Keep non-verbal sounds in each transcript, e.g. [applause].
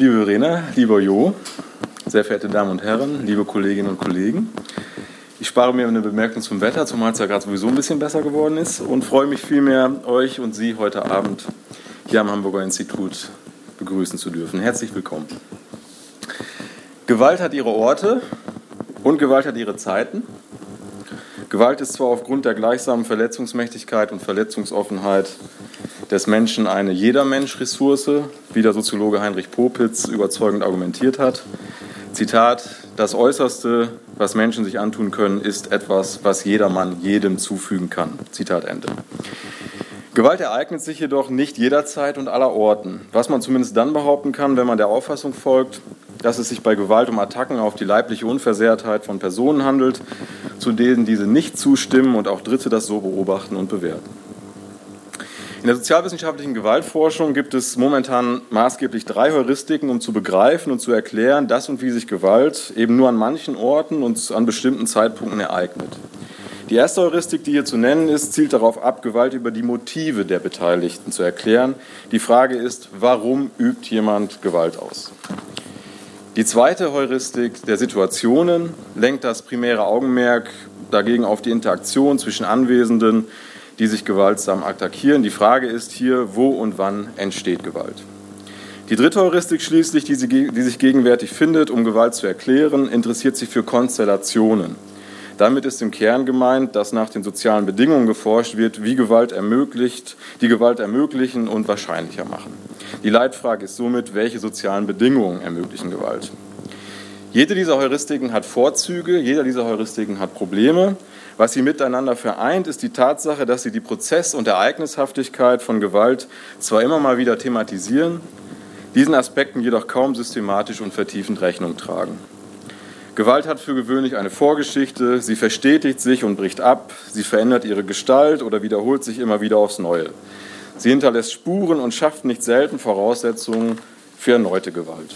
Liebe Verena, lieber Jo, sehr verehrte Damen und Herren, liebe Kolleginnen und Kollegen. Ich spare mir eine Bemerkung zum Wetter, zumal es ja gerade sowieso ein bisschen besser geworden ist und freue mich vielmehr, euch und Sie heute Abend hier am Hamburger Institut begrüßen zu dürfen. Herzlich willkommen. Gewalt hat ihre Orte und Gewalt hat ihre Zeiten. Gewalt ist zwar aufgrund der gleichsamen Verletzungsmächtigkeit und Verletzungsoffenheit des Menschen eine Jedermensch-Ressource, wie der Soziologe Heinrich Popitz überzeugend argumentiert hat. Zitat, das Äußerste, was Menschen sich antun können, ist etwas, was jedermann jedem zufügen kann. Zitat Ende. Gewalt ereignet sich jedoch nicht jederzeit und aller Orten, was man zumindest dann behaupten kann, wenn man der Auffassung folgt, dass es sich bei Gewalt um Attacken auf die leibliche Unversehrtheit von Personen handelt, zu denen diese nicht zustimmen und auch Dritte das so beobachten und bewerten. In der sozialwissenschaftlichen Gewaltforschung gibt es momentan maßgeblich drei Heuristiken, um zu begreifen und zu erklären, dass und wie sich Gewalt eben nur an manchen Orten und an bestimmten Zeitpunkten ereignet. Die erste Heuristik, die hier zu nennen ist, zielt darauf ab, Gewalt über die Motive der Beteiligten zu erklären. Die Frage ist, warum übt jemand Gewalt aus? Die zweite Heuristik der Situationen lenkt das primäre Augenmerk dagegen auf die Interaktion zwischen Anwesenden, die sich gewaltsam attackieren. Die Frage ist hier, wo und wann entsteht Gewalt? Die dritte Heuristik schließlich, die, sie, die sich gegenwärtig findet, um Gewalt zu erklären, interessiert sich für Konstellationen. Damit ist im Kern gemeint, dass nach den sozialen Bedingungen geforscht wird, wie Gewalt ermöglicht, die Gewalt ermöglichen und wahrscheinlicher machen. Die Leitfrage ist somit, welche sozialen Bedingungen ermöglichen Gewalt. Jede dieser Heuristiken hat Vorzüge, jeder dieser Heuristiken hat Probleme. Was sie miteinander vereint, ist die Tatsache, dass sie die Prozess- und Ereignishaftigkeit von Gewalt zwar immer mal wieder thematisieren, diesen Aspekten jedoch kaum systematisch und vertiefend Rechnung tragen. Gewalt hat für gewöhnlich eine Vorgeschichte, sie verstetigt sich und bricht ab, sie verändert ihre Gestalt oder wiederholt sich immer wieder aufs Neue. Sie hinterlässt Spuren und schafft nicht selten Voraussetzungen für erneute Gewalt.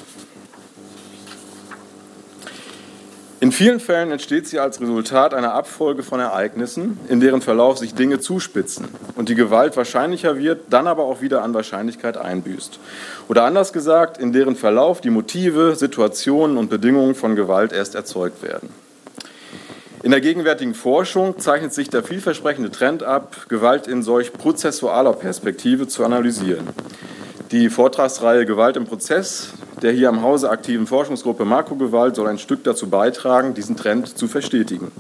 In vielen Fällen entsteht sie als Resultat einer Abfolge von Ereignissen, in deren Verlauf sich Dinge zuspitzen und die Gewalt wahrscheinlicher wird, dann aber auch wieder an Wahrscheinlichkeit einbüßt. Oder anders gesagt, in deren Verlauf die Motive, Situationen und Bedingungen von Gewalt erst erzeugt werden. In der gegenwärtigen Forschung zeichnet sich der vielversprechende Trend ab, Gewalt in solch prozessualer Perspektive zu analysieren. Die Vortragsreihe Gewalt im Prozess der hier am Hause aktiven Forschungsgruppe Makrogewalt soll ein Stück dazu beitragen, diesen Trend zu verstetigen.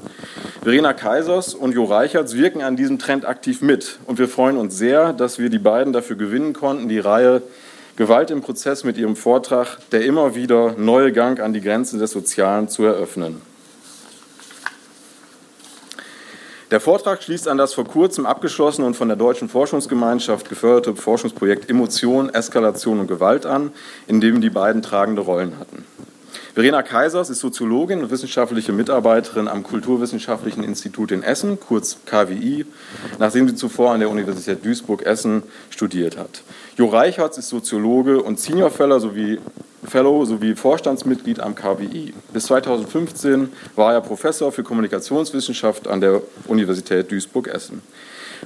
Verena Kaisers und Jo Reichertz wirken an diesem Trend aktiv mit und wir freuen uns sehr, dass wir die beiden dafür gewinnen konnten, die Reihe Gewalt im Prozess mit ihrem Vortrag, der immer wieder neue Gang an die Grenzen des Sozialen zu eröffnen. Der Vortrag schließt an das vor kurzem abgeschlossene und von der Deutschen Forschungsgemeinschaft geförderte Forschungsprojekt Emotion, Eskalation und Gewalt an, in dem die beiden tragende Rollen hatten. Verena Kaisers ist Soziologin und wissenschaftliche Mitarbeiterin am Kulturwissenschaftlichen Institut in Essen, kurz KWI, nachdem sie zuvor an der Universität Duisburg-Essen studiert hat. Jo Reichertz ist Soziologe und Senior Fellow sowie, Fellow sowie Vorstandsmitglied am KWI. Bis 2015 war er Professor für Kommunikationswissenschaft an der Universität Duisburg-Essen.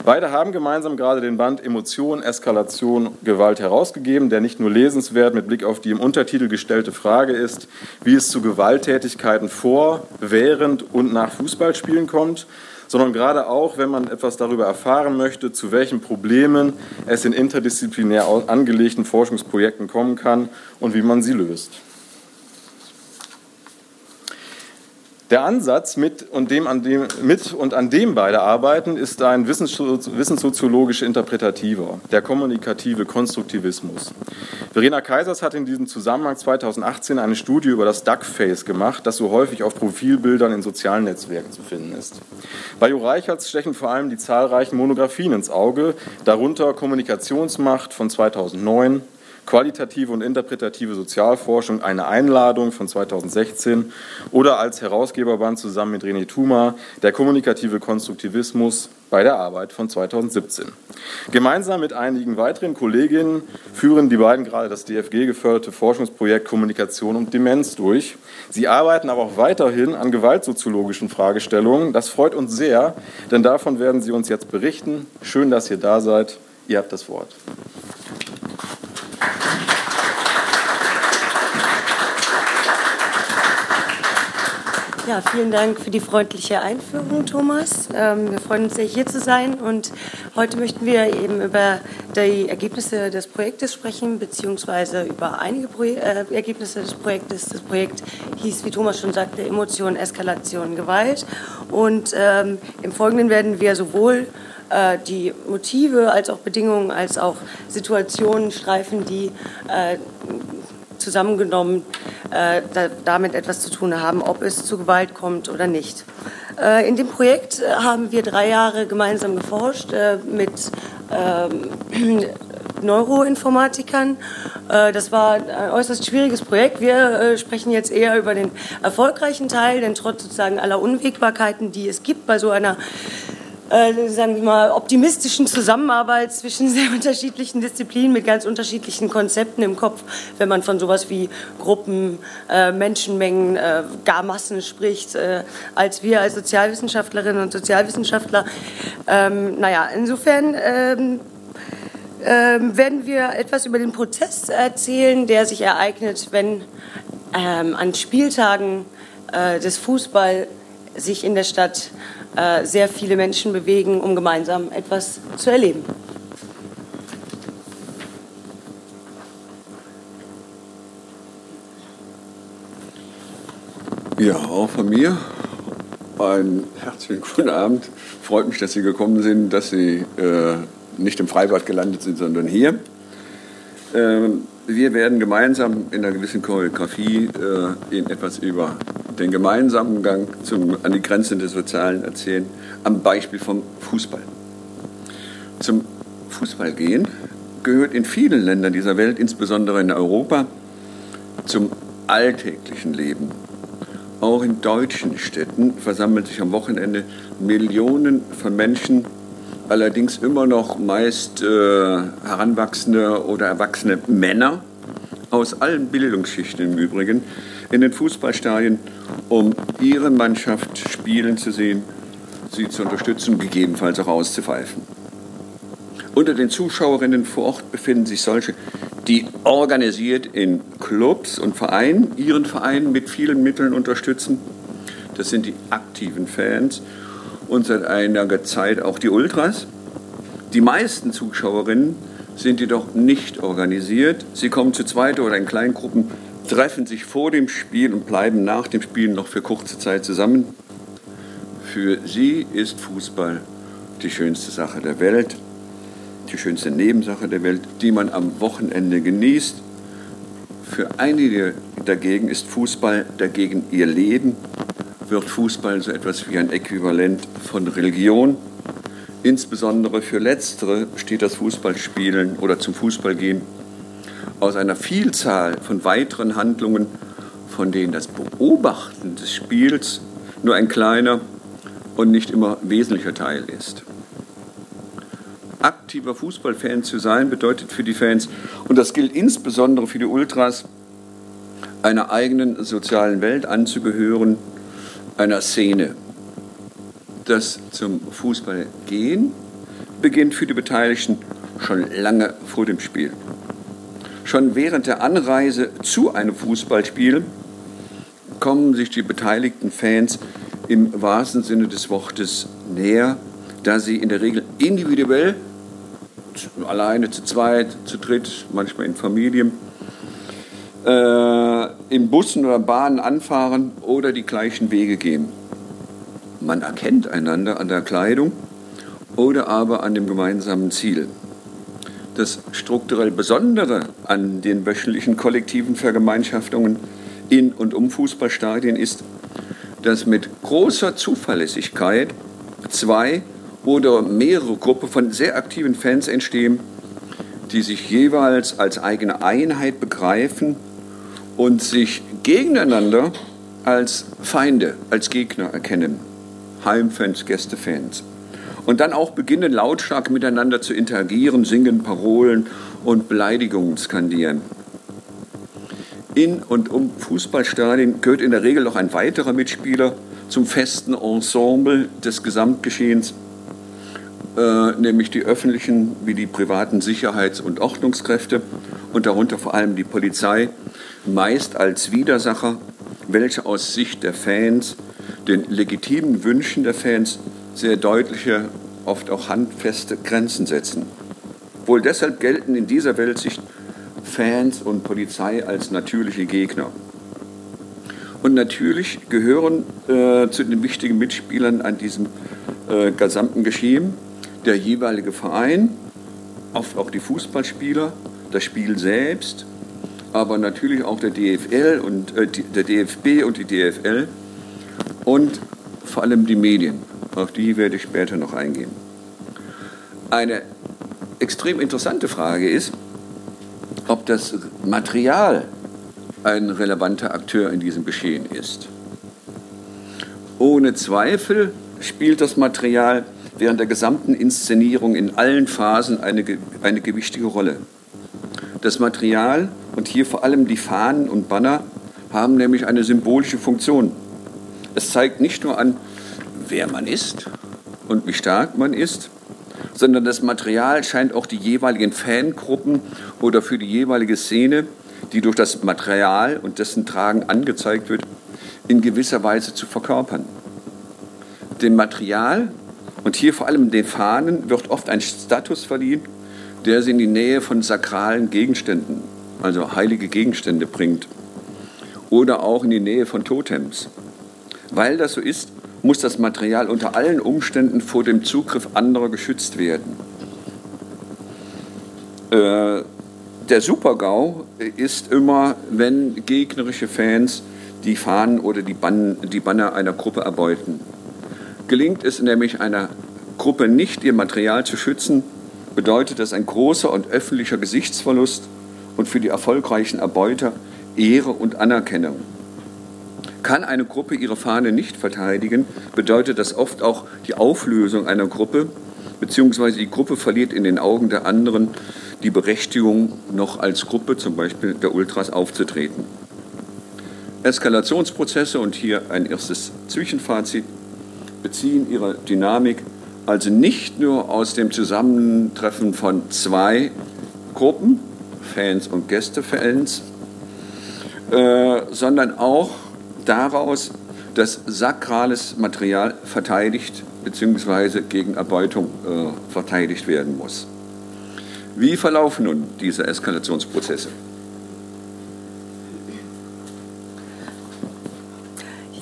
Beide haben gemeinsam gerade den Band Emotion, Eskalation, Gewalt herausgegeben, der nicht nur lesenswert mit Blick auf die im Untertitel gestellte Frage ist, wie es zu Gewalttätigkeiten vor, während und nach Fußballspielen kommt, sondern gerade auch, wenn man etwas darüber erfahren möchte, zu welchen Problemen es in interdisziplinär angelegten Forschungsprojekten kommen kann und wie man sie löst. Der Ansatz mit und, dem, an dem, mit und an dem beide arbeiten ist ein wissenssoziologisch interpretativer, der kommunikative Konstruktivismus. Verena Kaisers hat in diesem Zusammenhang 2018 eine Studie über das Duckface gemacht, das so häufig auf Profilbildern in sozialen Netzwerken zu finden ist. Bei Jo Reichertz stechen vor allem die zahlreichen Monographien ins Auge, darunter Kommunikationsmacht von 2009, Qualitative und interpretative Sozialforschung, eine Einladung von 2016 oder als Herausgeberband zusammen mit René Thuma der kommunikative Konstruktivismus bei der Arbeit von 2017. Gemeinsam mit einigen weiteren Kolleginnen führen die beiden gerade das DFG geförderte Forschungsprojekt Kommunikation und Demenz durch. Sie arbeiten aber auch weiterhin an gewaltsoziologischen Fragestellungen. Das freut uns sehr, denn davon werden sie uns jetzt berichten. Schön, dass ihr da seid. Ihr habt das Wort. Ja, vielen Dank für die freundliche Einführung, Thomas. Ähm, wir freuen uns sehr, hier zu sein. Und heute möchten wir eben über die Ergebnisse des Projektes sprechen, beziehungsweise über einige Pro äh, Ergebnisse des Projektes. Das Projekt hieß, wie Thomas schon sagte, Emotion, Eskalation, Gewalt. Und ähm, im Folgenden werden wir sowohl äh, die Motive als auch Bedingungen, als auch Situationen streifen, die äh, zusammengenommen äh, da, damit etwas zu tun haben, ob es zu Gewalt kommt oder nicht. Äh, in dem Projekt äh, haben wir drei Jahre gemeinsam geforscht äh, mit ähm, [clears throat] Neuroinformatikern. Äh, das war ein äußerst schwieriges Projekt. Wir äh, sprechen jetzt eher über den erfolgreichen Teil, denn trotz sozusagen aller Unwägbarkeiten, die es gibt bei so einer äh, sagen wir mal, optimistischen Zusammenarbeit zwischen [laughs] sehr unterschiedlichen Disziplinen mit ganz unterschiedlichen Konzepten im Kopf, wenn man von sowas wie Gruppen, äh, Menschenmengen, äh, gar Massen spricht, äh, als wir als Sozialwissenschaftlerinnen und Sozialwissenschaftler. Ähm, naja, insofern ähm, ähm, werden wir etwas über den Prozess erzählen, der sich ereignet, wenn ähm, an Spieltagen äh, des Fußball sich in der Stadt äh, sehr viele Menschen bewegen, um gemeinsam etwas zu erleben. Ja, auch von mir einen herzlichen guten Abend. Freut mich, dass Sie gekommen sind, dass Sie äh, nicht im Freibad gelandet sind, sondern hier. Ähm, wir werden gemeinsam in einer gewissen Choreografie äh, Ihnen etwas über den gemeinsamen Gang zum, an die Grenzen des Sozialen erzählen, am Beispiel vom Fußball. Zum Fußballgehen gehört in vielen Ländern dieser Welt, insbesondere in Europa, zum alltäglichen Leben. Auch in deutschen Städten versammeln sich am Wochenende Millionen von Menschen, allerdings immer noch meist äh, heranwachsende oder erwachsene Männer aus allen Bildungsschichten im Übrigen in den Fußballstadien, um ihre Mannschaft spielen zu sehen, sie zu unterstützen, gegebenenfalls auch auszupfeifen. Unter den Zuschauerinnen vor Ort befinden sich solche, die organisiert in Clubs und Vereinen ihren Verein mit vielen Mitteln unterstützen. Das sind die aktiven Fans und seit einiger Zeit auch die Ultras. Die meisten Zuschauerinnen sind jedoch nicht organisiert. Sie kommen zu zweit oder in Kleingruppen treffen sich vor dem Spiel und bleiben nach dem Spiel noch für kurze Zeit zusammen. Für sie ist Fußball die schönste Sache der Welt, die schönste Nebensache der Welt, die man am Wochenende genießt. Für einige dagegen ist Fußball dagegen ihr Leben, wird Fußball so etwas wie ein Äquivalent von Religion. Insbesondere für Letztere steht das Fußballspielen oder zum Fußballgehen aus einer Vielzahl von weiteren Handlungen, von denen das Beobachten des Spiels nur ein kleiner und nicht immer wesentlicher Teil ist. Aktiver Fußballfan zu sein bedeutet für die Fans, und das gilt insbesondere für die Ultras, einer eigenen sozialen Welt anzugehören, einer Szene. Das zum Fußball gehen beginnt für die Beteiligten schon lange vor dem Spiel schon während der Anreise zu einem Fußballspiel kommen sich die beteiligten Fans im wahrsten Sinne des Wortes näher, da sie in der Regel individuell, alleine, zu zweit, zu dritt, manchmal in Familien, äh, in Bussen oder Bahnen anfahren oder die gleichen Wege gehen. Man erkennt einander an der Kleidung oder aber an dem gemeinsamen Ziel. Das strukturell Besondere an den wöchentlichen kollektiven Vergemeinschaftungen in und um Fußballstadien ist, dass mit großer Zuverlässigkeit zwei oder mehrere Gruppen von sehr aktiven Fans entstehen, die sich jeweils als eigene Einheit begreifen und sich gegeneinander als Feinde, als Gegner erkennen. Heimfans, Gästefans und dann auch beginnen lautstark miteinander zu interagieren, singen Parolen und Beleidigungen skandieren. In und um Fußballstadien gehört in der Regel noch ein weiterer Mitspieler zum festen Ensemble des Gesamtgeschehens, äh, nämlich die öffentlichen wie die privaten Sicherheits- und Ordnungskräfte und darunter vor allem die Polizei, meist als Widersacher, welche aus Sicht der Fans den legitimen Wünschen der Fans sehr deutliche, oft auch handfeste Grenzen setzen. Wohl deshalb gelten in dieser Weltsicht Fans und Polizei als natürliche Gegner. Und natürlich gehören äh, zu den wichtigen Mitspielern an diesem äh, gesamten Geschehen der jeweilige Verein, oft auch die Fußballspieler, das Spiel selbst, aber natürlich auch der DFL und äh, der DFB und die DFL und vor allem die Medien. Auf die werde ich später noch eingehen. Eine extrem interessante Frage ist, ob das Material ein relevanter Akteur in diesem Geschehen ist. Ohne Zweifel spielt das Material während der gesamten Inszenierung in allen Phasen eine, eine gewichtige Rolle. Das Material und hier vor allem die Fahnen und Banner haben nämlich eine symbolische Funktion. Es zeigt nicht nur an, wer man ist und wie stark man ist, sondern das Material scheint auch die jeweiligen Fangruppen oder für die jeweilige Szene, die durch das Material und dessen Tragen angezeigt wird, in gewisser Weise zu verkörpern. Dem Material und hier vor allem den Fahnen wird oft ein Status verliehen, der sie in die Nähe von sakralen Gegenständen, also heilige Gegenstände bringt, oder auch in die Nähe von Totems. Weil das so ist, muss das Material unter allen Umständen vor dem Zugriff anderer geschützt werden. Äh, der Supergau ist immer, wenn gegnerische Fans die Fahnen oder die, Ban die Banner einer Gruppe erbeuten. Gelingt es nämlich einer Gruppe nicht, ihr Material zu schützen, bedeutet das ein großer und öffentlicher Gesichtsverlust und für die erfolgreichen Erbeuter Ehre und Anerkennung. Kann eine Gruppe ihre Fahne nicht verteidigen, bedeutet das oft auch die Auflösung einer Gruppe, beziehungsweise die Gruppe verliert in den Augen der anderen die Berechtigung, noch als Gruppe, zum Beispiel der Ultras, aufzutreten. Eskalationsprozesse und hier ein erstes Zwischenfazit beziehen ihre Dynamik also nicht nur aus dem Zusammentreffen von zwei Gruppen, Fans und Gästefans, äh, sondern auch daraus, dass sakrales Material verteidigt bzw. gegen Erbeutung äh, verteidigt werden muss. Wie verlaufen nun diese Eskalationsprozesse?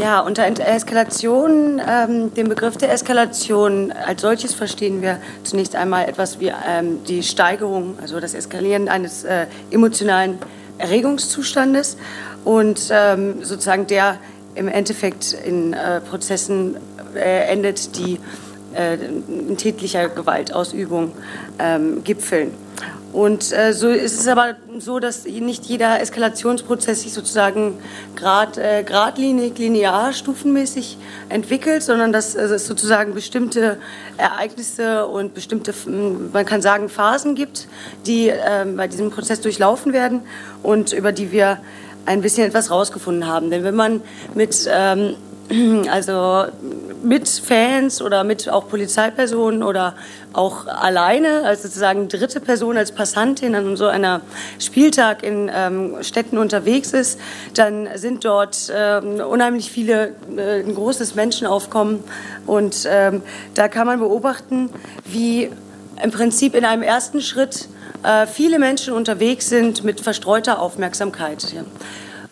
Ja, unter Eskalation, ähm, den Begriff der Eskalation als solches verstehen wir zunächst einmal etwas wie ähm, die Steigerung, also das Eskalieren eines äh, emotionalen Erregungszustandes und ähm, sozusagen der im Endeffekt in äh, Prozessen äh, endet, die äh, in tätlicher Gewaltausübung ähm, gipfeln. Und äh, so ist es aber so, dass nicht jeder Eskalationsprozess sich sozusagen grad, äh, geradlinig, linear, stufenmäßig entwickelt, sondern dass äh, es sozusagen bestimmte Ereignisse und bestimmte, man kann sagen, Phasen gibt, die äh, bei diesem Prozess durchlaufen werden und über die wir ein bisschen etwas rausgefunden haben. Denn wenn man mit ähm, [clears throat] also mit Fans oder mit auch Polizeipersonen oder auch alleine, als sozusagen dritte Person als Passantin an so einer Spieltag in ähm, Städten unterwegs ist, dann sind dort ähm, unheimlich viele, äh, ein großes Menschenaufkommen und ähm, da kann man beobachten, wie im Prinzip in einem ersten Schritt äh, viele Menschen unterwegs sind mit verstreuter Aufmerksamkeit. Ja.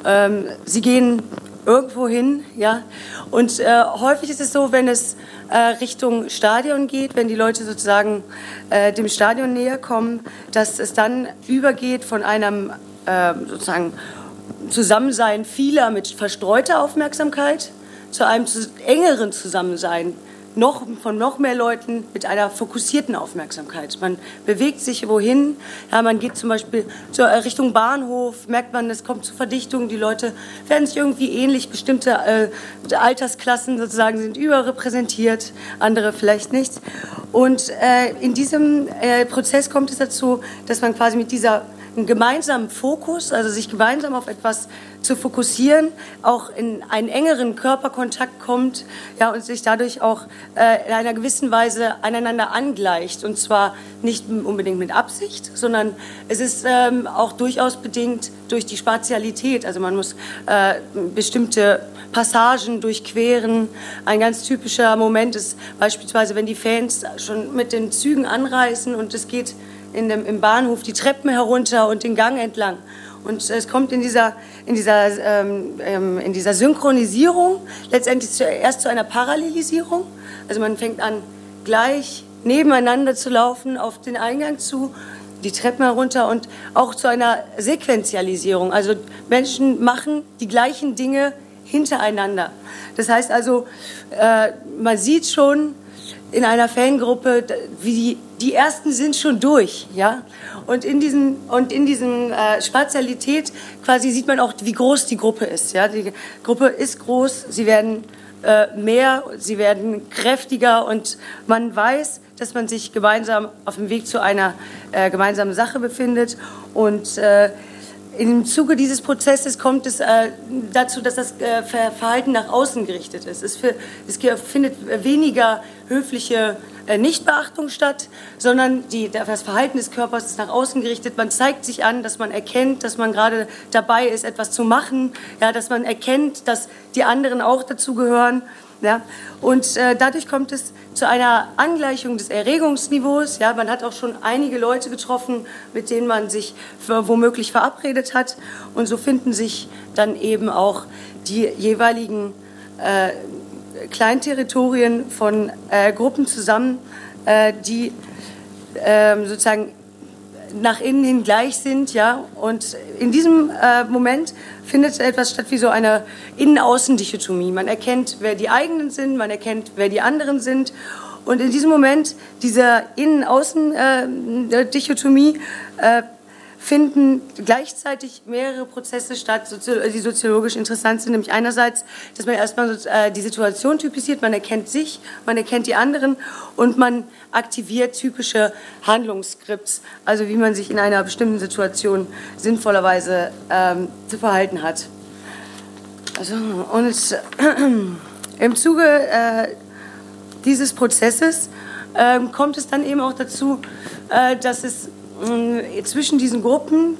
Ähm, sie gehen irgendwo hin, ja. Und äh, häufig ist es so, wenn es äh, Richtung Stadion geht, wenn die Leute sozusagen äh, dem Stadion näher kommen, dass es dann übergeht von einem äh, sozusagen Zusammensein vieler mit verstreuter Aufmerksamkeit zu einem engeren Zusammensein noch, von noch mehr Leuten mit einer fokussierten Aufmerksamkeit. Man bewegt sich wohin, ja, man geht zum Beispiel zur äh, Richtung Bahnhof, merkt man, es kommt zur Verdichtung, die Leute werden sich irgendwie ähnlich, bestimmte äh, Altersklassen sozusagen sind überrepräsentiert, andere vielleicht nicht. Und äh, in diesem äh, Prozess kommt es dazu, dass man quasi mit dieser einen gemeinsamen Fokus, also sich gemeinsam auf etwas zu fokussieren, auch in einen engeren Körperkontakt kommt ja, und sich dadurch auch äh, in einer gewissen Weise aneinander angleicht. Und zwar nicht unbedingt mit Absicht, sondern es ist ähm, auch durchaus bedingt durch die Spatialität. Also man muss äh, bestimmte Passagen durchqueren. Ein ganz typischer Moment ist beispielsweise, wenn die Fans schon mit den Zügen anreisen und es geht in dem, im Bahnhof die Treppen herunter und den Gang entlang. Und es kommt in dieser, in dieser, ähm, ähm, in dieser Synchronisierung letztendlich zuerst zu einer Parallelisierung. Also man fängt an, gleich nebeneinander zu laufen auf den Eingang zu, die Treppen herunter und auch zu einer Sequenzialisierung. Also Menschen machen die gleichen Dinge hintereinander. Das heißt also, äh, man sieht schon in einer Fangruppe, wie die, die ersten sind schon durch, ja. Und in diesen und in diesen äh, Spazialität quasi sieht man auch, wie groß die Gruppe ist, ja. Die Gruppe ist groß, sie werden äh, mehr, sie werden kräftiger und man weiß, dass man sich gemeinsam auf dem Weg zu einer äh, gemeinsamen Sache befindet und äh, im Zuge dieses Prozesses kommt es äh, dazu, dass das äh, Verhalten nach außen gerichtet ist. Es, für, es findet weniger höfliche äh, Nichtbeachtung statt, sondern die, das Verhalten des Körpers ist nach außen gerichtet. Man zeigt sich an, dass man erkennt, dass man gerade dabei ist, etwas zu machen, ja, dass man erkennt, dass die anderen auch dazugehören. Ja? Und äh, dadurch kommt es zu einer Angleichung des Erregungsniveaus. Ja? Man hat auch schon einige Leute getroffen, mit denen man sich für, womöglich verabredet hat. Und so finden sich dann eben auch die jeweiligen äh, Kleinterritorien von äh, Gruppen zusammen, äh, die ähm, sozusagen nach innen hin gleich sind, ja. Und in diesem äh, Moment findet etwas statt wie so eine Innen-Außen-Dichotomie. Man erkennt, wer die eigenen sind, man erkennt, wer die anderen sind. Und in diesem Moment dieser Innen-Außen-Dichotomie äh, finden gleichzeitig mehrere Prozesse statt, die soziologisch interessant sind. Nämlich einerseits, dass man erstmal äh, die Situation typisiert, man erkennt sich, man erkennt die anderen und man aktiviert typische Handlungsskripts, also wie man sich in einer bestimmten Situation sinnvollerweise ähm, zu verhalten hat. Also, und äh, im Zuge äh, dieses Prozesses äh, kommt es dann eben auch dazu, äh, dass es zwischen diesen Gruppen,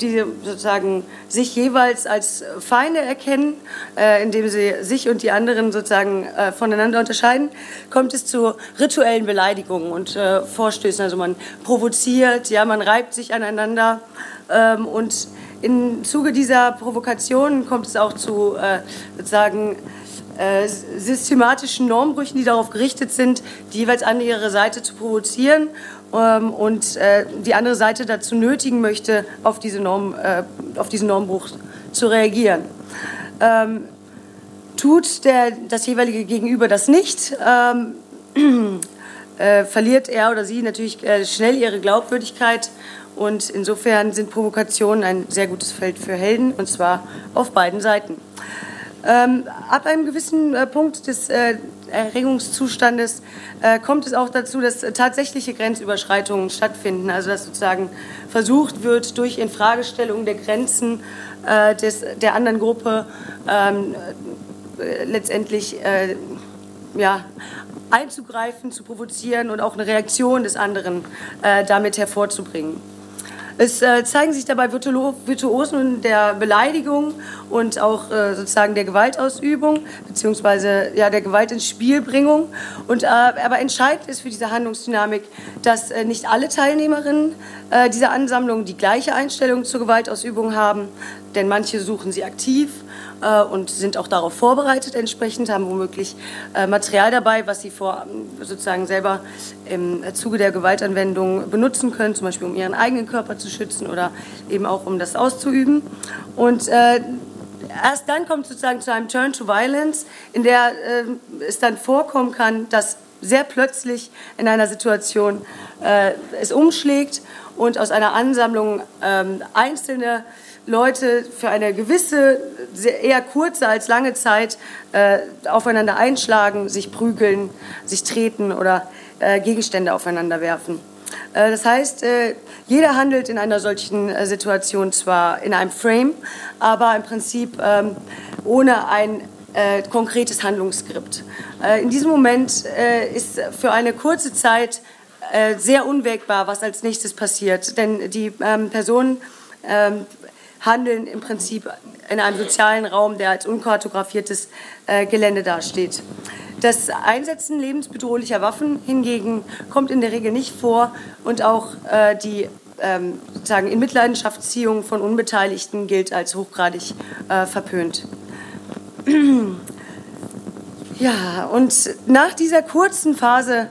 die sozusagen sich jeweils als Feinde erkennen, äh, indem sie sich und die anderen sozusagen äh, voneinander unterscheiden, kommt es zu rituellen Beleidigungen und Vorstößen. Also man provoziert, ja, man reibt sich aneinander ähm, und im Zuge dieser Provokation kommt es auch zu sozusagen systematischen Normbrüchen, die darauf gerichtet sind, die jeweils an ihre Seite zu provozieren und äh, die andere Seite dazu nötigen möchte, auf, diese Norm, äh, auf diesen Normbruch zu reagieren. Ähm, tut der, das jeweilige Gegenüber das nicht, ähm, [clears throat] äh, verliert er oder sie natürlich äh, schnell ihre Glaubwürdigkeit und insofern sind Provokationen ein sehr gutes Feld für Helden und zwar auf beiden Seiten. Ähm, ab einem gewissen äh, Punkt des äh, Erregungszustandes äh, kommt es auch dazu, dass tatsächliche Grenzüberschreitungen stattfinden. Also dass sozusagen versucht wird, durch Infragestellung der Grenzen äh, des, der anderen Gruppe ähm, äh, letztendlich äh, ja, einzugreifen, zu provozieren und auch eine Reaktion des anderen damit hervorzubringen. Es äh, zeigen sich dabei Virtuosen der Beleidigung und auch äh, sozusagen der Gewaltausübung beziehungsweise ja, der Gewalt ins Spielbringung. Und, äh, aber entscheidend ist für diese Handlungsdynamik, dass äh, nicht alle Teilnehmerinnen äh, dieser Ansammlung die gleiche Einstellung zur Gewaltausübung haben, denn manche suchen sie aktiv äh, und sind auch darauf vorbereitet entsprechend, haben womöglich äh, Material dabei, was sie vor, sozusagen selber im Zuge der Gewaltanwendung benutzen können, zum Beispiel um ihren eigenen Körper zu schützen oder eben auch um das auszuüben. Und äh, erst dann kommt sozusagen zu einem Turn to Violence, in der äh, es dann vorkommen kann, dass sehr plötzlich in einer Situation äh, es umschlägt und aus einer Ansammlung ähm, einzelne Leute für eine gewisse, eher kurze als lange Zeit äh, aufeinander einschlagen, sich prügeln, sich treten oder äh, Gegenstände aufeinander werfen. Äh, das heißt, äh, jeder handelt in einer solchen äh, Situation zwar in einem Frame, aber im Prinzip ähm, ohne ein äh, konkretes Handlungsskript. in diesem Moment ist für eine kurze Zeit sehr unwägbar, was als nächstes passiert, denn die ähm, Personen ähm, handeln im Prinzip in einem sozialen Raum, der als unkartografiertes äh, Gelände dasteht. Das Einsetzen lebensbedrohlicher Waffen hingegen kommt in der Regel nicht vor und auch äh, die ähm, sozusagen Inmitleidenschaftsziehung von Unbeteiligten gilt als hochgradig äh, verpönt. [clears throat] Ja, und nach dieser kurzen Phase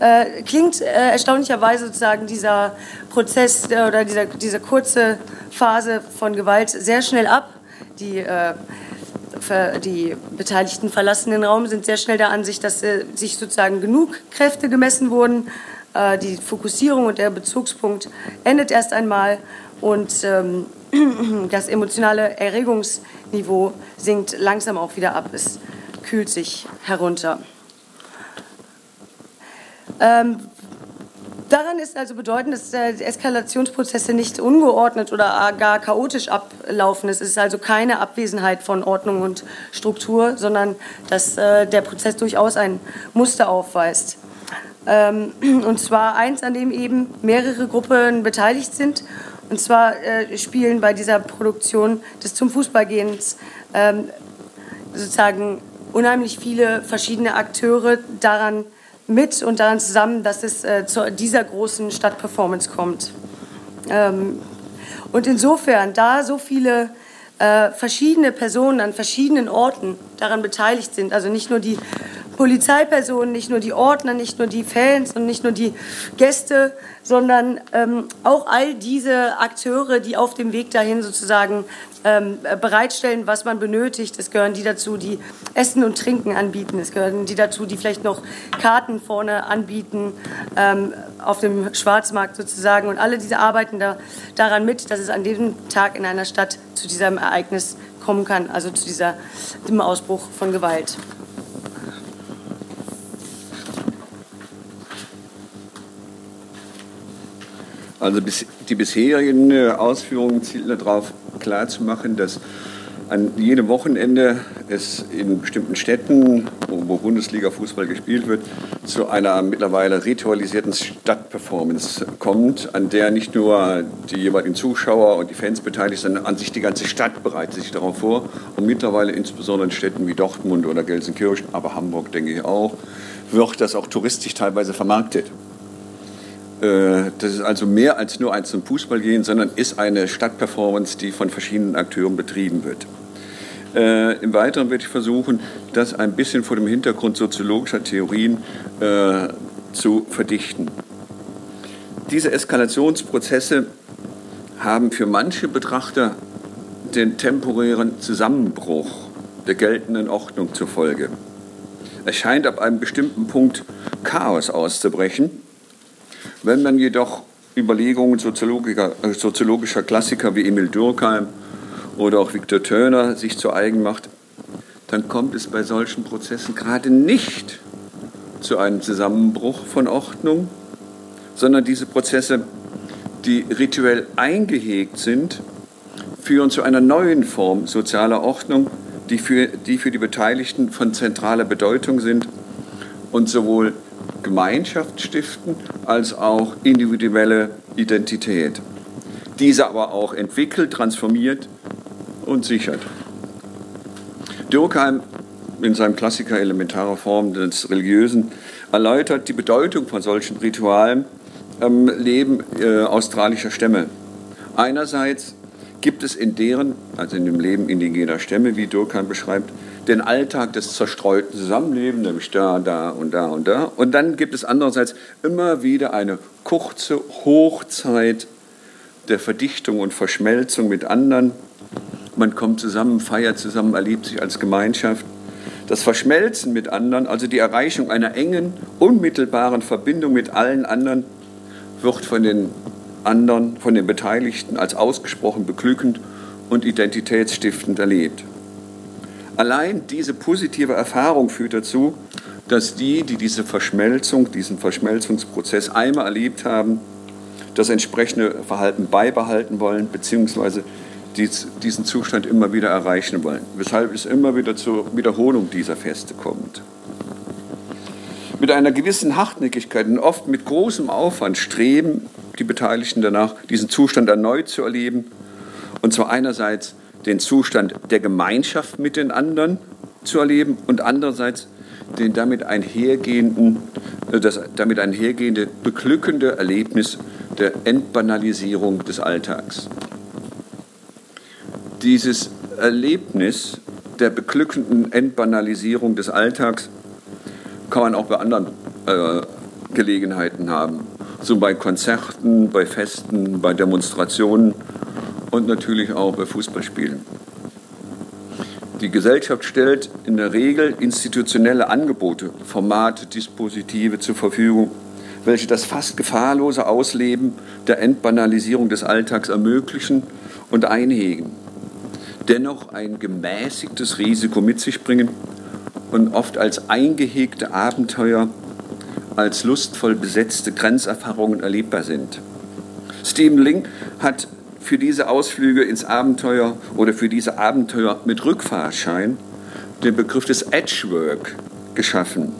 äh, klingt äh, erstaunlicherweise sozusagen dieser Prozess äh, oder dieser, diese kurze Phase von Gewalt sehr schnell ab. Die, äh, die Beteiligten verlassen den Raum, sind sehr schnell der Ansicht, dass äh, sich sozusagen genug Kräfte gemessen wurden. Äh, die Fokussierung und der Bezugspunkt endet erst einmal und ähm, [clears throat] das emotionale Erregungsniveau sinkt langsam auch wieder ab. Es kühlt sich herunter. Ähm, daran ist also bedeutend, dass äh, Eskalationsprozesse nicht ungeordnet oder gar chaotisch ablaufen. Es ist also keine Abwesenheit von Ordnung und Struktur, sondern dass äh, der Prozess durchaus ein Muster aufweist. Ähm, [clears throat] und zwar eins, an dem eben mehrere Gruppen beteiligt sind. Und zwar äh, spielen bei dieser Produktion des Zum Fußballgehens ähm, sozusagen unheimlich viele verschiedene Akteure daran mit und daran zusammen, dass es äh, zu dieser großen Stadtperformance kommt. Ähm, und insofern, da so viele äh, verschiedene Personen an verschiedenen Orten daran beteiligt sind, also nicht nur die Polizeipersonen, nicht nur die Ordner, nicht nur die Fans und nicht nur die Gäste, sondern ähm, auch all diese Akteure, die auf dem Weg dahin sozusagen ähm, bereitstellen, was man benötigt. Es gehören die dazu, die Essen und Trinken anbieten. Es gehören die dazu, die vielleicht noch Karten vorne anbieten ähm, auf dem Schwarzmarkt sozusagen. Und alle diese arbeiten da, daran mit, dass es an diesem Tag in einer Stadt zu diesem Ereignis kommen kann, also zu dieser, diesem Ausbruch von Gewalt. Also die bisherigen äh, Ausführungen zielen darauf klarzumachen, dass an jedem Wochenende es in bestimmten Städten, wo Bundesliga-Fußball gespielt wird, zu einer mittlerweile ritualisierten Stadtperformance kommt, an der nicht nur die jeweiligen Zuschauer und die Fans beteiligt sind, sondern an sich die ganze Stadt bereitet sich darauf vor. Und mittlerweile insbesondere in Städten wie Dortmund oder Gelsenkirchen, aber Hamburg denke ich auch, wird das auch touristisch teilweise vermarktet. Äh, das ist also mehr als nur ein zum Fußball gehen, sondern ist eine Stadtperformance, die von verschiedenen Akteuren betrieben wird. Äh, Im Weiteren werde ich versuchen, das ein bisschen vor dem Hintergrund soziologischer Theorien äh, zu verdichten. Diese Eskalationsprozesse haben für manche Betrachter den temporären Zusammenbruch der geltenden Ordnung zur Folge. Es scheint ab einem bestimmten Punkt Chaos auszubrechen wenn man jedoch Überlegungen soziologischer, äh, Klassiker wie Emil Durkheim oder auch Viktor Töner sich zu eigen macht, dann kommt es bei solchen Prozessen gerade nicht zu einem Zusammenbruch von Ordnung, sondern diese Prozesse, die rituell eingehegt sind, führen zu einer neuen Form sozialer Ordnung, die für die, für die Beteiligten von zentraler Bedeutung sind und sowohl Gemeinschaft stiften als auch individuelle Identität. Diese aber auch entwickelt, transformiert und sichert. Durkheim in seinem Klassiker Elementarer Form des Religiösen erläutert die Bedeutung von solchen Ritualen im Leben äh, australischer Stämme. Einerseits gibt es in deren, also in dem Leben indigener Stämme, wie Durkheim beschreibt, den Alltag des zerstreuten Zusammenlebens, nämlich da, da und da und da. Und dann gibt es andererseits immer wieder eine kurze Hochzeit der Verdichtung und Verschmelzung mit anderen. Man kommt zusammen, feiert zusammen, erlebt sich als Gemeinschaft. Das Verschmelzen mit anderen, also die Erreichung einer engen, unmittelbaren Verbindung mit allen anderen, wird von den anderen, von den Beteiligten als ausgesprochen beglückend und identitätsstiftend erlebt. Allein diese positive Erfahrung führt dazu, dass die, die diese Verschmelzung, diesen Verschmelzungsprozess einmal erlebt haben, das entsprechende Verhalten beibehalten wollen, beziehungsweise diesen Zustand immer wieder erreichen wollen. Weshalb es immer wieder zur Wiederholung dieser Feste kommt. Mit einer gewissen Hartnäckigkeit und oft mit großem Aufwand streben die Beteiligten danach, diesen Zustand erneut zu erleben. Und zwar einerseits den Zustand der Gemeinschaft mit den anderen zu erleben und andererseits den damit einhergehenden, äh, das damit einhergehende beglückende Erlebnis der Entbanalisierung des Alltags. Dieses Erlebnis der beglückenden Entbanalisierung des Alltags kann man auch bei anderen äh, Gelegenheiten haben. So bei Konzerten, bei Festen, bei Demonstrationen und natürlich auch bei Fußballspielen. Die Gesellschaft stellt in der Regel institutionelle Angebote, Formate, Dispositive zur Verfügung, welche das fast gefahrlose Ausleben der Entbanalisierung des Alltags ermöglichen und einhegen. Dennoch ein gemäßigtes Risiko mit sich bringen und oft als eingehegte Abenteuer, als lustvoll besetzte Grenzerfahrungen erlebbar sind. Stephen Ling hat für diese Ausflüge ins Abenteuer oder für diese Abenteuer mit Rückfahrschein den Begriff des Edgework geschaffen.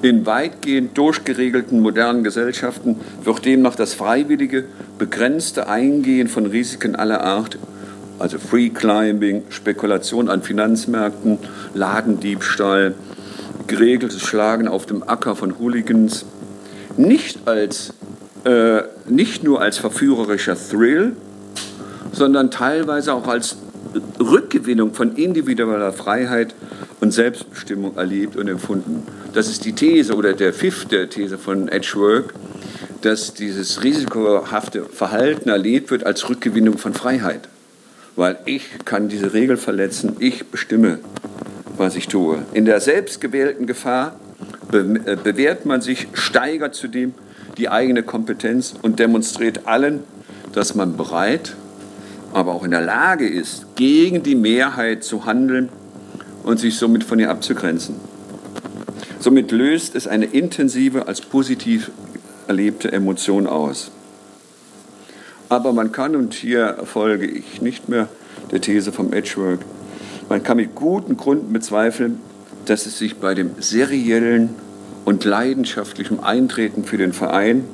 In weitgehend durchgeregelten modernen Gesellschaften wird demnach das freiwillige, begrenzte Eingehen von Risiken aller Art, also Free Climbing, Spekulation an Finanzmärkten, Ladendiebstahl, geregeltes Schlagen auf dem Acker von Hooligans, nicht als äh, nicht nur als verführerischer Thrill, sondern teilweise auch als Rückgewinnung von individueller Freiheit und Selbstbestimmung erlebt und empfunden. Das ist die These oder der Pfiff der These von Edgework, dass dieses risikohafte Verhalten erlebt wird als Rückgewinnung von Freiheit. Weil ich kann diese Regel verletzen, ich bestimme, was ich tue. In der selbstgewählten Gefahr äh, bewährt man sich, steigert zudem die eigene Kompetenz und demonstriert allen, dass man bereit, aber auch in der Lage ist, gegen die Mehrheit zu handeln und sich somit von ihr abzugrenzen. Somit löst es eine intensive, als positiv erlebte Emotion aus. Aber man kann, und hier folge ich nicht mehr der These vom Edgework, man kann mit guten Gründen bezweifeln, dass es sich bei dem seriellen und leidenschaftlichem Eintreten für den Verein,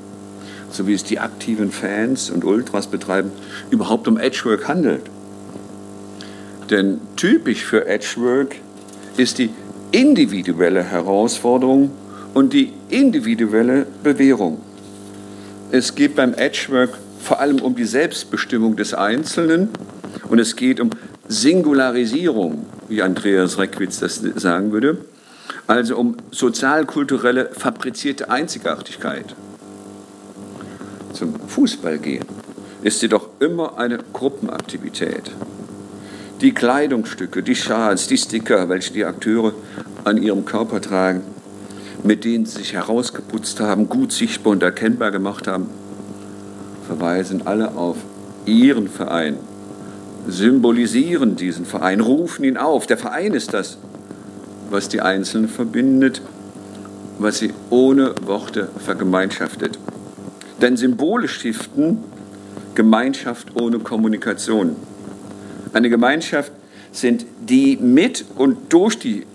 so wie es die aktiven Fans und Ultras betreiben, überhaupt um Edgework handelt. Denn typisch für Edgework ist die individuelle Herausforderung und die individuelle Bewährung. Es geht beim Edgework vor allem um die Selbstbestimmung des Einzelnen und es geht um Singularisierung, wie Andreas Reckwitz das sagen würde also um sozialkulturelle fabrizierte Einzigartigkeit. Zum Fußball gehen ist jedoch immer eine Gruppenaktivität. Die Kleidungsstücke, die Schals, die Sticker, welche die Akteure an ihrem Körper tragen, mit denen sie sich herausgeputzt haben, gut sichtbar und erkennbar gemacht haben, verweisen alle auf ihren Verein, symbolisieren diesen Verein, rufen ihn auf. Der Verein ist das, was die Einzelnen verbindet, was sie ohne Worte vergemeinschaftet. Denn Symbole stiften Gemeinschaft ohne Kommunikation. Eine Gemeinschaft sind die mit und durch die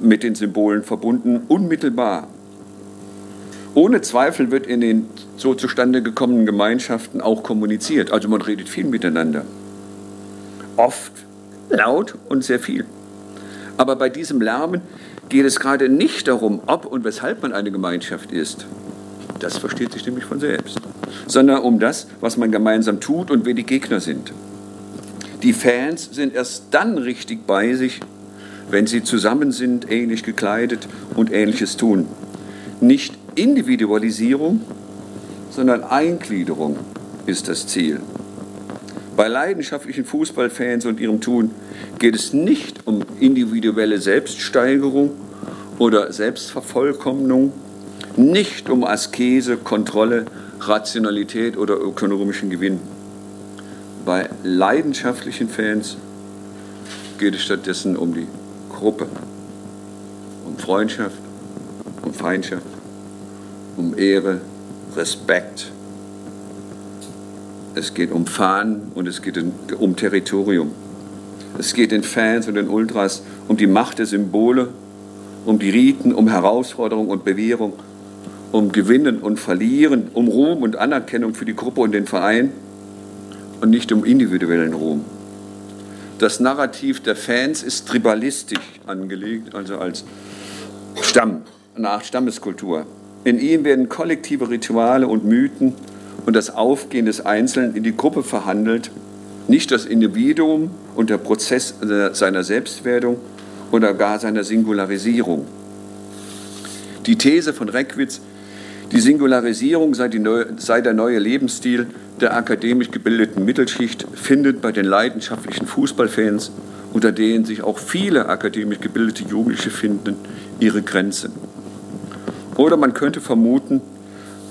mit den Symbolen verbunden unmittelbar. Ohne Zweifel wird in den so zustande gekommenen Gemeinschaften auch kommuniziert. Also man redet viel miteinander. Oft laut und sehr viel. Aber bei diesem Lärmen geht es gerade nicht darum, ob und weshalb man eine Gemeinschaft ist. Das versteht sich nämlich von selbst. Sondern um das, was man gemeinsam tut und wer die Gegner sind. Die Fans sind erst dann richtig bei sich, wenn sie zusammen sind, ähnlich gekleidet und ähnliches tun. Nicht Individualisierung, sondern Eingliederung ist das Ziel. Bei leidenschaftlichen Fußballfans und ihrem Tun geht es nicht um individuelle Selbststeigerung oder Selbstvervollkommnung, nicht um Askese, Kontrolle, Rationalität oder ökonomischen Gewinn. Bei leidenschaftlichen Fans geht es stattdessen um die Gruppe, um Freundschaft, um Feindschaft, um Ehre, Respekt, es geht um Fahnen und es geht um Territorium. Es geht den Fans und den Ultras um die Macht der Symbole, um die Riten, um Herausforderung und Bewährung, um Gewinnen und Verlieren, um Ruhm und Anerkennung für die Gruppe und den Verein und nicht um individuellen Ruhm. Das Narrativ der Fans ist tribalistisch angelegt, also als Stamm, eine Art Stammeskultur. In ihm werden kollektive Rituale und Mythen und das Aufgehen des Einzelnen in die Gruppe verhandelt, nicht das Individuum und der Prozess seiner Selbstwerdung oder gar seiner Singularisierung. Die These von Reckwitz, die Singularisierung sei, die neue, sei der neue Lebensstil der akademisch gebildeten Mittelschicht, findet bei den leidenschaftlichen Fußballfans, unter denen sich auch viele akademisch gebildete Jugendliche finden, ihre Grenzen. Oder man könnte vermuten,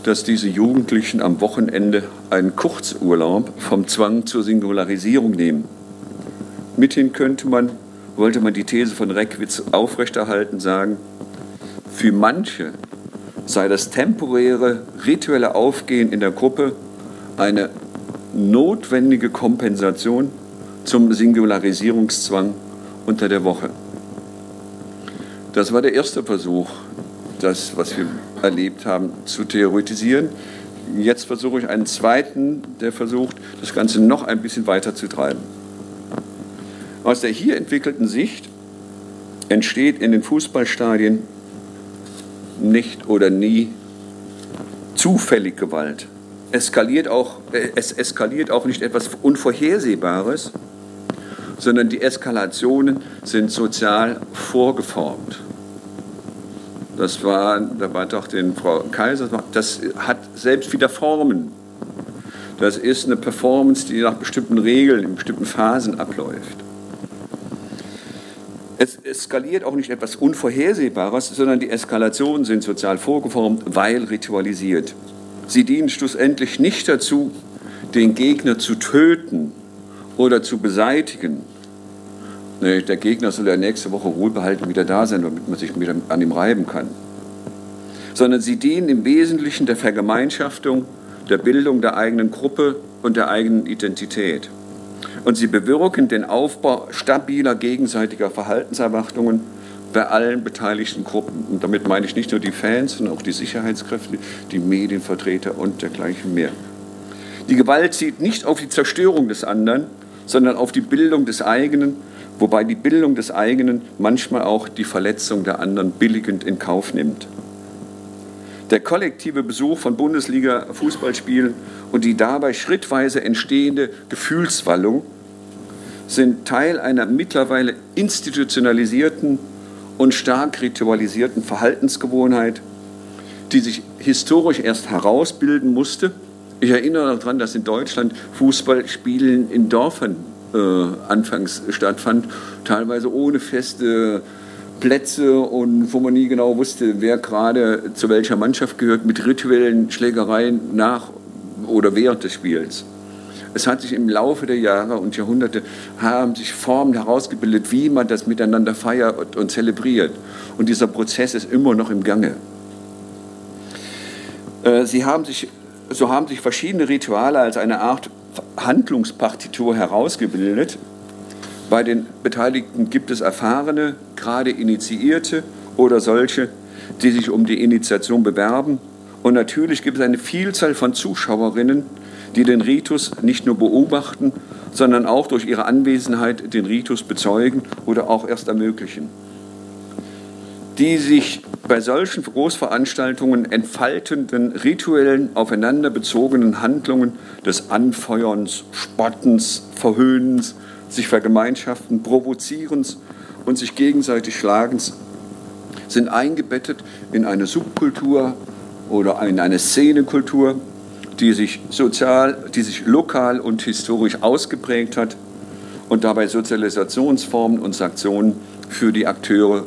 dass diese Jugendlichen am Wochenende einen Kurzurlaub vom Zwang zur Singularisierung nehmen. Mithin könnte man, wollte man die These von Reckwitz aufrechterhalten, sagen, für manche sei das temporäre rituelle Aufgehen in der Gruppe eine notwendige Kompensation zum Singularisierungszwang unter der Woche. Das war der erste Versuch, das, was wir erlebt haben, zu theoretisieren. Jetzt versuche ich einen zweiten, der versucht, das Ganze noch ein bisschen weiter zu treiben. Aus der hier entwickelten Sicht entsteht in den Fußballstadien nicht oder nie zufällig Gewalt. Eskaliert auch, äh, es eskaliert auch nicht etwas Unvorhersehbares, sondern die Eskalationen sind sozial vorgeformt. Das war, da war doch den Frau Kaiser, das hat selbst wieder Formen. Das ist eine Performance, die nach bestimmten Regeln, in bestimmten Phasen abläuft. Es eskaliert auch nicht etwas Unvorhersehbares, sondern die Eskalationen sind sozial vorgeformt, weil ritualisiert. Sie dienen schlussendlich nicht dazu, den Gegner zu töten oder zu beseitigen, der Gegner soll ja nächste Woche wohlbehalten wieder da sein, damit man sich wieder an ihm reiben kann. Sondern sie dienen im Wesentlichen der Vergemeinschaftung, der Bildung der eigenen Gruppe und der eigenen Identität. Und sie bewirken den Aufbau stabiler gegenseitiger Verhaltenserwartungen bei allen beteiligten Gruppen. Und damit meine ich nicht nur die Fans, sondern auch die Sicherheitskräfte, die Medienvertreter und dergleichen mehr. Die Gewalt zieht nicht auf die Zerstörung des anderen, sondern auf die Bildung des eigenen wobei die Bildung des eigenen manchmal auch die Verletzung der anderen billigend in Kauf nimmt. Der kollektive Besuch von Bundesliga-Fußballspielen und die dabei schrittweise entstehende Gefühlswallung sind Teil einer mittlerweile institutionalisierten und stark ritualisierten Verhaltensgewohnheit, die sich historisch erst herausbilden musste. Ich erinnere daran, dass in Deutschland Fußballspielen in Dörfern äh, anfangs stattfand, teilweise ohne feste Plätze und wo man nie genau wusste, wer gerade zu welcher Mannschaft gehört, mit rituellen Schlägereien nach oder während des Spiels. Es hat sich im Laufe der Jahre und Jahrhunderte haben sich Formen herausgebildet, wie man das miteinander feiert und zelebriert. Und dieser Prozess ist immer noch im Gange. Äh, sie haben sich, so haben sich verschiedene Rituale als eine Art Handlungspartitur herausgebildet. Bei den Beteiligten gibt es erfahrene, gerade Initiierte oder solche, die sich um die Initiation bewerben. Und natürlich gibt es eine Vielzahl von Zuschauerinnen, die den Ritus nicht nur beobachten, sondern auch durch ihre Anwesenheit den Ritus bezeugen oder auch erst ermöglichen. Die sich bei solchen Großveranstaltungen entfaltenden rituellen, aufeinander bezogenen Handlungen des Anfeuerns, Spottens, Verhöhnens, sich vergemeinschaften, Provozierens und sich gegenseitig Schlagens sind eingebettet in eine Subkultur oder in eine Szenekultur, die sich sozial, die sich lokal und historisch ausgeprägt hat und dabei Sozialisationsformen und Sanktionen für die Akteure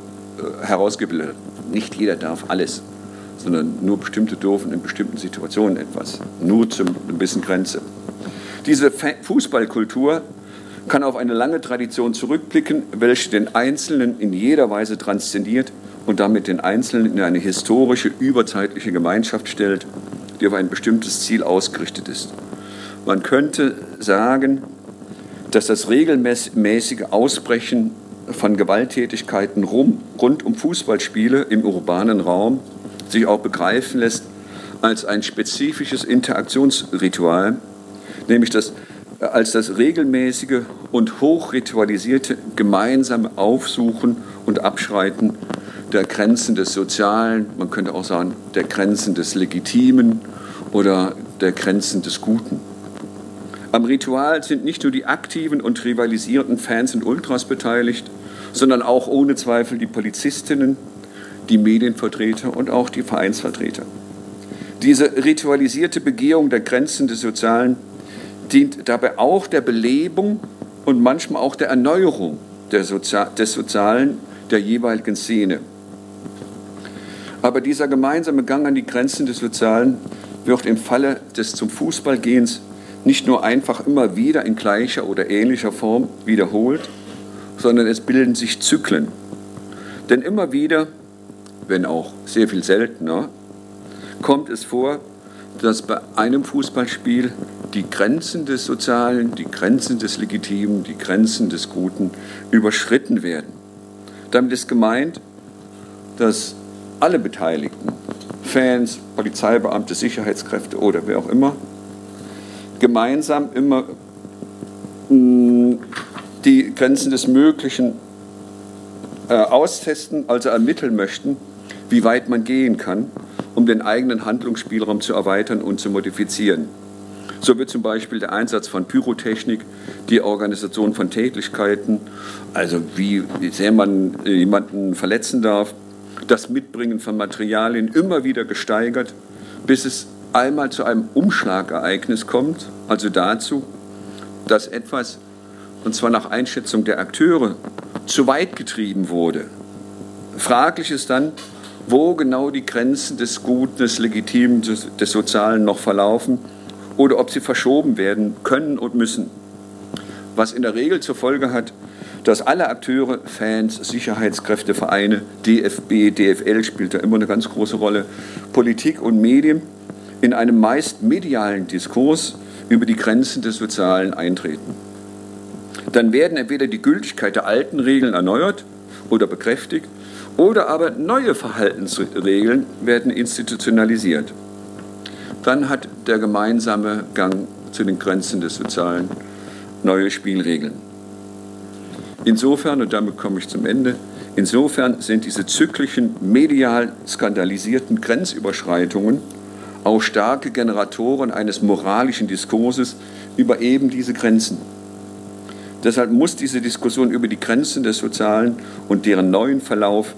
herausgebildet hat nicht jeder darf alles, sondern nur bestimmte dürfen in bestimmten Situationen etwas, nur zu einer gewissen Grenze. Diese Fußballkultur kann auf eine lange Tradition zurückblicken, welche den Einzelnen in jeder Weise transzendiert und damit den Einzelnen in eine historische, überzeitliche Gemeinschaft stellt, die auf ein bestimmtes Ziel ausgerichtet ist. Man könnte sagen, dass das regelmäßige Ausbrechen von Gewalttätigkeiten rum, rund um Fußballspiele im urbanen Raum sich auch begreifen lässt als ein spezifisches Interaktionsritual, nämlich das als das regelmäßige und hochritualisierte gemeinsame Aufsuchen und Abschreiten der Grenzen des Sozialen, man könnte auch sagen der Grenzen des Legitimen oder der Grenzen des Guten. Am Ritual sind nicht nur die aktiven und rivalisierenden Fans und Ultras beteiligt, sondern auch ohne Zweifel die Polizistinnen, die Medienvertreter und auch die Vereinsvertreter. Diese ritualisierte Begehung der Grenzen des Sozialen dient dabei auch der Belebung und manchmal auch der Erneuerung der Sozi des Sozialen der jeweiligen Szene. Aber dieser gemeinsame Gang an die Grenzen des Sozialen wird im Falle des zum Fußballgehens nicht nur einfach immer wieder in gleicher oder ähnlicher Form wiederholt, sondern es bilden sich Zyklen. Denn immer wieder, wenn auch sehr viel seltener, kommt es vor, dass bei einem Fußballspiel die Grenzen des Sozialen, die Grenzen des Legitimen, die Grenzen des Guten überschritten werden. Damit ist gemeint, dass alle Beteiligten, Fans, Polizeibeamte, Sicherheitskräfte oder wer auch immer, gemeinsam immer mm, die Grenzen des Möglichen äh, austesten, also ermitteln möchten, wie weit man gehen kann, um den eigenen Handlungsspielraum zu erweitern und zu modifizieren. So wird zum Beispiel der Einsatz von Pyrotechnik, die Organisation von Tätigkeiten, also wie sehr man jemanden verletzen darf, das Mitbringen von Materialien immer wieder gesteigert, bis es einmal zu einem Umschlagereignis kommt, also dazu, dass etwas, und zwar nach Einschätzung der Akteure, zu weit getrieben wurde. Fraglich ist dann, wo genau die Grenzen des Guten, des Legitimen, des, des Sozialen noch verlaufen oder ob sie verschoben werden können und müssen. Was in der Regel zur Folge hat, dass alle Akteure, Fans, Sicherheitskräfte, Vereine, DFB, DFL spielt da immer eine ganz große Rolle, Politik und Medien in einem meist medialen Diskurs über die Grenzen des Sozialen eintreten. Dann werden entweder die Gültigkeit der alten Regeln erneuert oder bekräftigt oder aber neue Verhaltensregeln werden institutionalisiert. Dann hat der gemeinsame Gang zu den Grenzen des Sozialen neue Spielregeln. Insofern, und damit komme ich zum Ende, insofern sind diese zyklischen, medial skandalisierten Grenzüberschreitungen auch starke Generatoren eines moralischen Diskurses über eben diese Grenzen. Deshalb muss diese Diskussion über die Grenzen des Sozialen und deren neuen Verlauf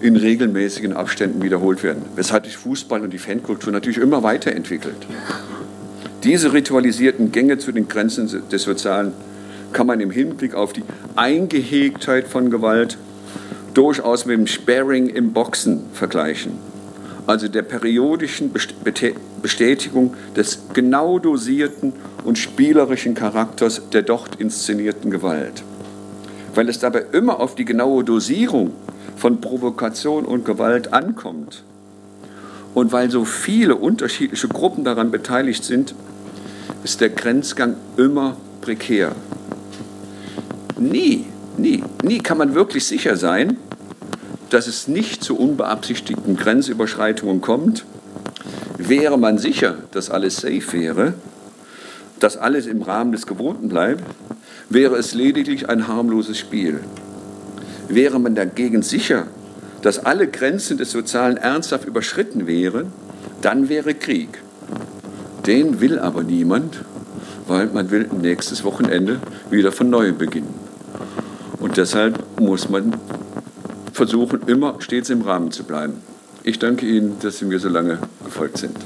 in regelmäßigen Abständen wiederholt werden. Weshalb sich Fußball und die Fankultur natürlich immer weiterentwickelt. Diese ritualisierten Gänge zu den Grenzen des Sozialen kann man im Hinblick auf die Eingehegtheit von Gewalt durchaus mit dem Sparring im Boxen vergleichen. Also der periodischen Bestätigung des genau dosierten und spielerischen Charakters der dort inszenierten Gewalt. Weil es dabei immer auf die genaue Dosierung von Provokation und Gewalt ankommt. Und weil so viele unterschiedliche Gruppen daran beteiligt sind, ist der Grenzgang immer prekär. Nie, nie, nie kann man wirklich sicher sein, dass es nicht zu unbeabsichtigten Grenzüberschreitungen kommt. Wäre man sicher, dass alles safe wäre, dass alles im Rahmen des Gewohnten bleibt, wäre es lediglich ein harmloses Spiel. Wäre man dagegen sicher, dass alle Grenzen des Sozialen ernsthaft überschritten wären, dann wäre Krieg. Den will aber niemand, weil man will nächstes Wochenende wieder von neuem beginnen. Und deshalb muss man versuchen, immer stets im Rahmen zu bleiben. Ich danke Ihnen, dass Sie mir so lange gefolgt sind.